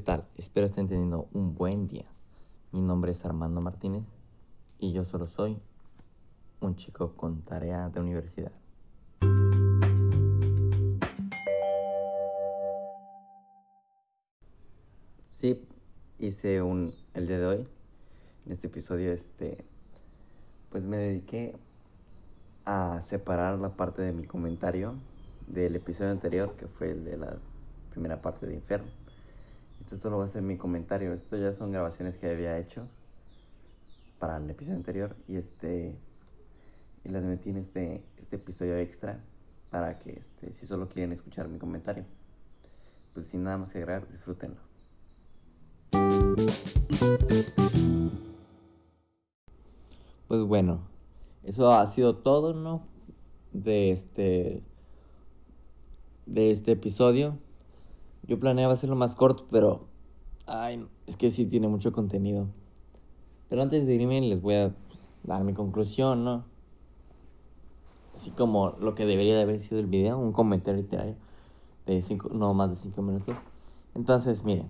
tal? Espero estén teniendo un buen día. Mi nombre es Armando Martínez y yo solo soy un chico con tarea de universidad. Sí, hice un el día de hoy. En este episodio, este, pues me dediqué a separar la parte de mi comentario del episodio anterior, que fue el de la primera parte de Inferno. Esto solo va a ser mi comentario. Esto ya son grabaciones que había hecho para el episodio anterior y este y las metí en este, este episodio extra para que este, si solo quieren escuchar mi comentario, pues sin nada más que agregar, disfrútenlo. Pues bueno, eso ha sido todo, ¿no? De este de este episodio. Yo planeaba hacerlo más corto, pero ay, es que sí tiene mucho contenido. Pero antes de irme les voy a dar mi conclusión, ¿no? Así como lo que debería de haber sido el video, un comentario literario de cinco, no más de 5 minutos. Entonces, miren.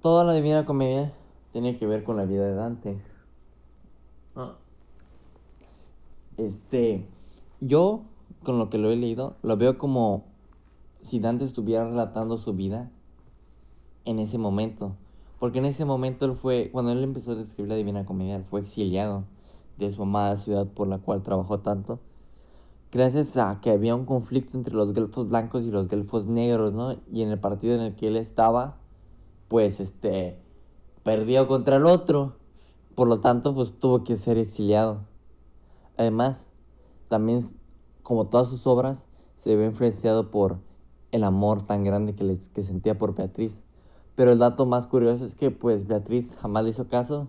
Toda la Divina Comedia tiene que ver con la vida de Dante. Este, yo, con lo que lo he leído, lo veo como si Dante estuviera relatando su vida en ese momento. Porque en ese momento él fue, cuando él empezó a escribir la Divina Comedia, él fue exiliado de su amada ciudad por la cual trabajó tanto. Gracias a que había un conflicto entre los gelfos blancos y los gelfos negros, ¿no? Y en el partido en el que él estaba, pues este, perdió contra el otro. Por lo tanto, pues tuvo que ser exiliado. Además, también, como todas sus obras, se ve influenciado por el amor tan grande que, les, que sentía por Beatriz. Pero el dato más curioso es que pues Beatriz jamás le hizo caso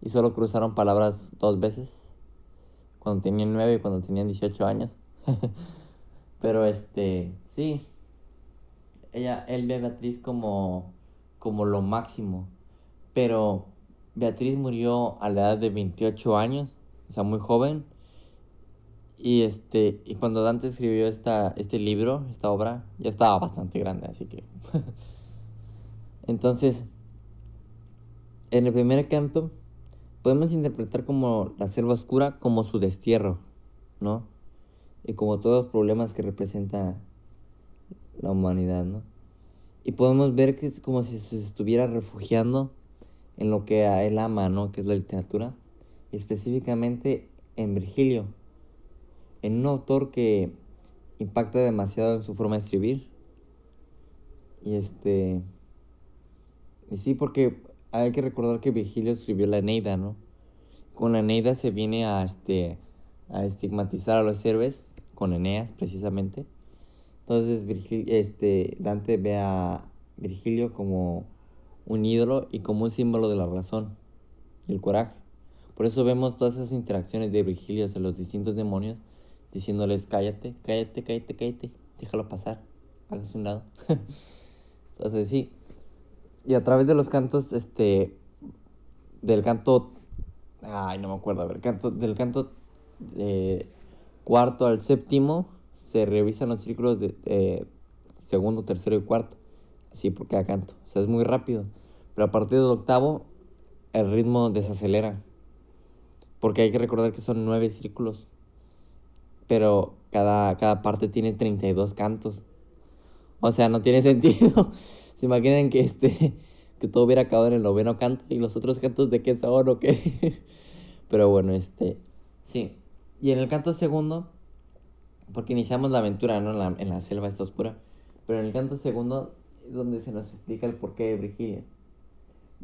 y solo cruzaron palabras dos veces, cuando tenían nueve y cuando tenían 18 años. Pero este, sí, ella, él ve a Beatriz como, como lo máximo, pero Beatriz murió a la edad de 28 años, o sea, muy joven. Y este, y cuando Dante escribió esta, este libro, esta obra, ya estaba bastante grande, así que. Entonces, en el primer canto, podemos interpretar como la selva oscura como su destierro, ¿no? Y como todos los problemas que representa la humanidad, ¿no? Y podemos ver que es como si se estuviera refugiando en lo que a él ama, ¿no? Que es la literatura. Y específicamente en Virgilio. En un autor que impacta demasiado en su forma de escribir. Y este... Y sí, porque hay que recordar que Virgilio escribió la Eneida, ¿no? Con la Eneida se viene a, este, a estigmatizar a los héroes, con Eneas precisamente. Entonces este, Dante ve a Virgilio como un ídolo y como un símbolo de la razón y el coraje. Por eso vemos todas esas interacciones de Virgilio hacia los distintos demonios, diciéndoles cállate, cállate, cállate, cállate, déjalo pasar, hágase un lado. Entonces sí, y a través de los cantos, este, del canto, ay, no me acuerdo, a ver, canto, del canto eh, cuarto al séptimo, se revisan los círculos de segundo, tercero y cuarto, así por cada canto, o sea, es muy rápido, pero a partir del octavo, el ritmo desacelera, porque hay que recordar que son nueve círculos, pero cada, cada parte tiene 32 cantos, o sea, no tiene sentido. ¿Se imaginan que este que todo hubiera acabado en el noveno canto y los otros cantos de qué son o qué? Pero bueno, este sí. Y en el canto segundo, porque iniciamos la aventura, ¿no? En la, en la selva está oscura. Pero en el canto segundo es donde se nos explica el porqué de Virgilia.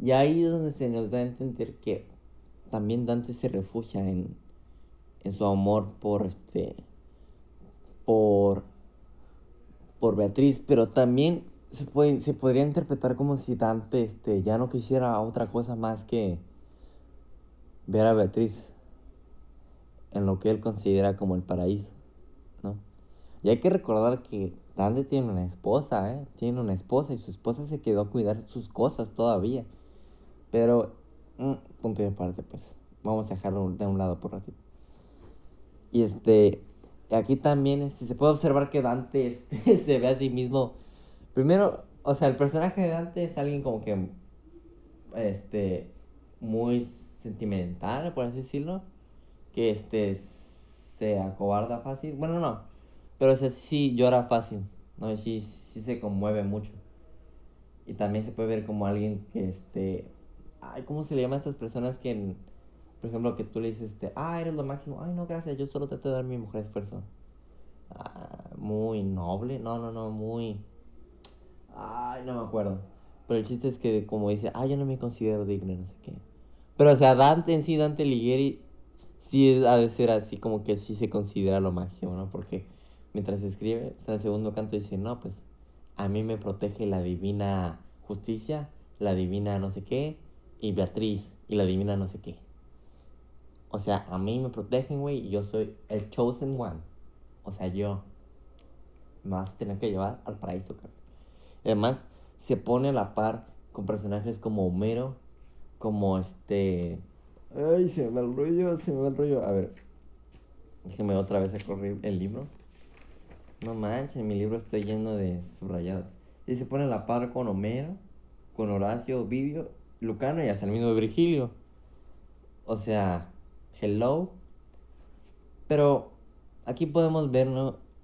Y ahí es donde se nos da a entender que también Dante se refugia en, en su amor por este por por Beatriz, pero también se, puede, se podría interpretar como si Dante este, ya no quisiera otra cosa más que ver a Beatriz en lo que él considera como el paraíso, ¿no? Y hay que recordar que Dante tiene una esposa, ¿eh? Tiene una esposa y su esposa se quedó a cuidar sus cosas todavía. Pero, mm, punto de parte, pues. Vamos a dejarlo de un lado por ratito. Y este, aquí también este, se puede observar que Dante este, se ve a sí mismo Primero, O sea, el personaje de Dante es alguien como que. Este. Muy sentimental, por así decirlo. Que este. Se acobarda fácil. Bueno, no. Pero o sea, sí llora fácil. ¿no? Sí, sí se conmueve mucho. Y también se puede ver como alguien que este. Ay, ¿cómo se le llama a estas personas que. Por ejemplo, que tú le dices, este, ah, eres lo máximo. Ay, no, gracias, yo solo trato de dar mi mejor esfuerzo. Ah, muy noble. No, no, no, muy Ay, no me acuerdo. Pero el chiste es que como dice, ay, yo no me considero digno, no sé qué. Pero o sea, Dante en sí, Dante Lighieri, sí ha de ser así como que sí se considera lo máximo, ¿no? Porque mientras escribe, está en el segundo canto dice, no, pues a mí me protege la divina justicia, la divina no sé qué, y Beatriz, y la divina no sé qué. O sea, a mí me protegen, güey, y yo soy el chosen one. O sea, yo me vas a tener que llevar al paraíso, cabrón. Además, se pone a la par con personajes como Homero, como este... Ay, se me va el rollo, se me va el rollo. A ver, déjeme otra vez correr el libro. No manches, mi libro está lleno de subrayados. Y se pone a la par con Homero, con Horacio, Ovidio, Lucano y hasta el mismo Virgilio. O sea, hello. Pero aquí podemos ver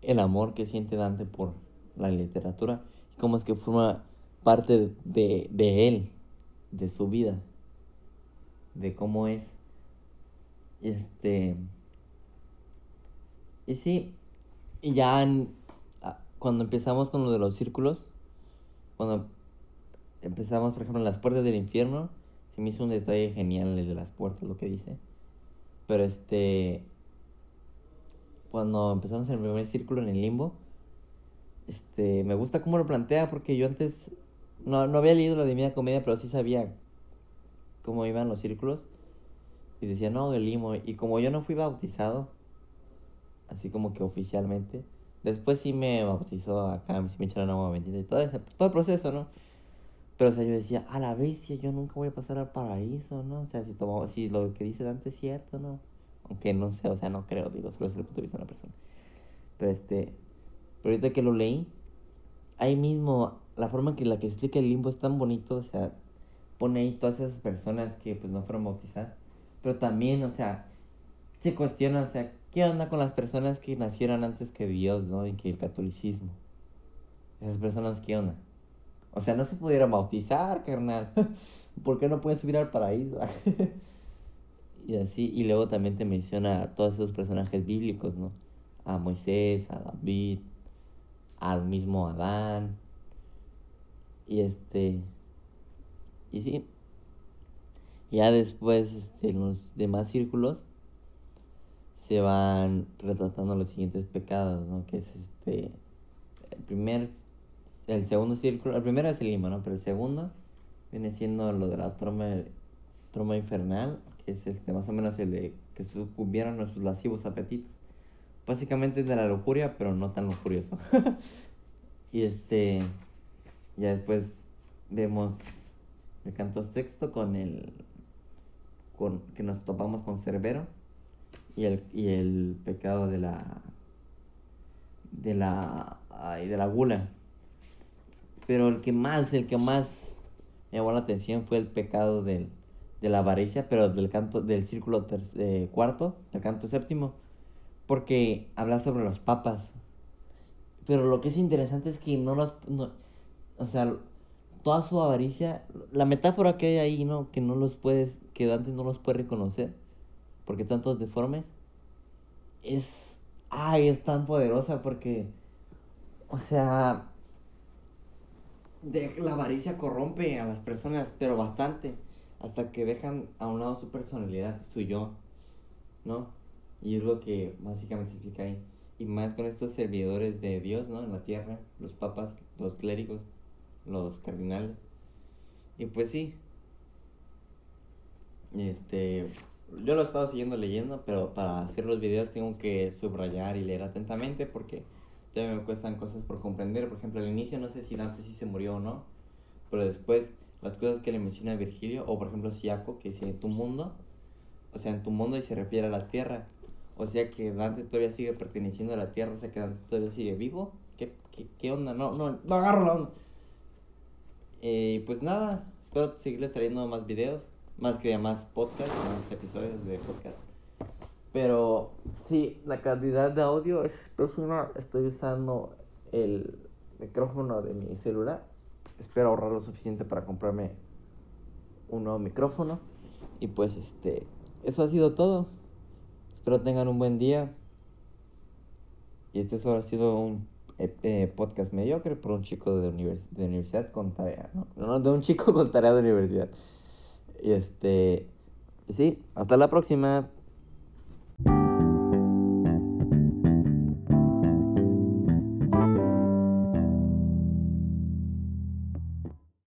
el amor que siente Dante por la literatura cómo es que forma parte de, de él, de su vida, de cómo es. Este. Y sí, y ya cuando empezamos con lo de los círculos, cuando empezamos, por ejemplo, en las puertas del infierno, se me hizo un detalle genial el de las puertas, lo que dice. Pero este. Cuando empezamos el primer círculo en el limbo, este, me gusta cómo lo plantea porque yo antes no, no había leído la Divina Comedia, pero sí sabía cómo iban los círculos. Y decía, no, el limo. Y como yo no fui bautizado, así como que oficialmente, después sí me bautizó acá, sí me echaron agua bendita y todo, ese, todo el proceso, ¿no? Pero, o sea, yo decía, a la bestia, yo nunca voy a pasar al paraíso, ¿no? O sea, si, tomo, si lo que dice Dante es cierto, ¿no? Aunque no sé, o sea, no creo, digo, solo es el punto de vista de una persona. Pero este, pero ahorita que lo leí, ahí mismo, la forma en que la que explica el limbo es tan bonito, o sea, pone ahí todas esas personas que pues no fueron bautizadas. Pero también, o sea, se cuestiona, o sea, ¿qué onda con las personas que nacieron antes que Dios, ¿no? Y que el catolicismo. Esas personas, ¿qué onda? O sea, no se pudieron bautizar, carnal. ¿Por qué no pueden subir al paraíso? y así, y luego también te menciona a todos esos personajes bíblicos, ¿no? A Moisés, a David, al mismo Adán. Y este. Y sí. Ya después, este, los demás círculos, se van retratando los siguientes pecados, ¿no? Que es este. El primer. El segundo círculo. El primero es el lima, ¿no? Pero el segundo viene siendo lo de la troma, troma infernal, que es este, más o menos el de que sucumbieron nuestros lascivos apetitos. Básicamente es de la lujuria, pero no tan lujurioso. y este. Ya después vemos el canto sexto con el. Con, que nos topamos con Cerbero. Y el, y el pecado de la. De la. Ay, de la gula. Pero el que más, el que más me llamó la atención fue el pecado del, de la avaricia, pero del canto, del círculo eh, cuarto, del canto séptimo porque habla sobre los papas. Pero lo que es interesante es que no los... o sea, toda su avaricia, la metáfora que hay ahí, ¿no? Que no los puedes, que Dante no los puede reconocer, porque están todos deformes, es... Ay, es tan poderosa porque... O sea... De, la avaricia corrompe a las personas, pero bastante, hasta que dejan a un lado su personalidad, su yo, ¿no? Y es lo que básicamente explica ahí. Y más con estos servidores de Dios, ¿no? En la tierra, los papas, los clérigos, los cardinales. Y pues sí. Este, yo lo he estado siguiendo leyendo, pero para hacer los videos tengo que subrayar y leer atentamente porque todavía me cuestan cosas por comprender. Por ejemplo, al inicio no sé si Dante sí se murió o no, pero después las cosas que le menciona Virgilio, o por ejemplo Siaco, que dice tu mundo, o sea, en tu mundo y se refiere a la tierra. O sea que Dante todavía sigue perteneciendo a la Tierra, o sea que Dante todavía sigue vivo. ¿Qué, qué, qué onda? No, no, no agarro la onda. Y pues nada, espero seguirles trayendo más videos, más que más podcasts, más episodios de podcast. Pero sí, la calidad de audio es pésima. Estoy usando el micrófono de mi celular. Espero ahorrar lo suficiente para comprarme un nuevo micrófono. Y pues este, eso ha sido todo. Espero tengan un buen día. Y este solo ha sido un eh, podcast mediocre por un chico de, de universidad con tarea. No, no, de un chico con tarea de universidad. Y este, sí, hasta la próxima.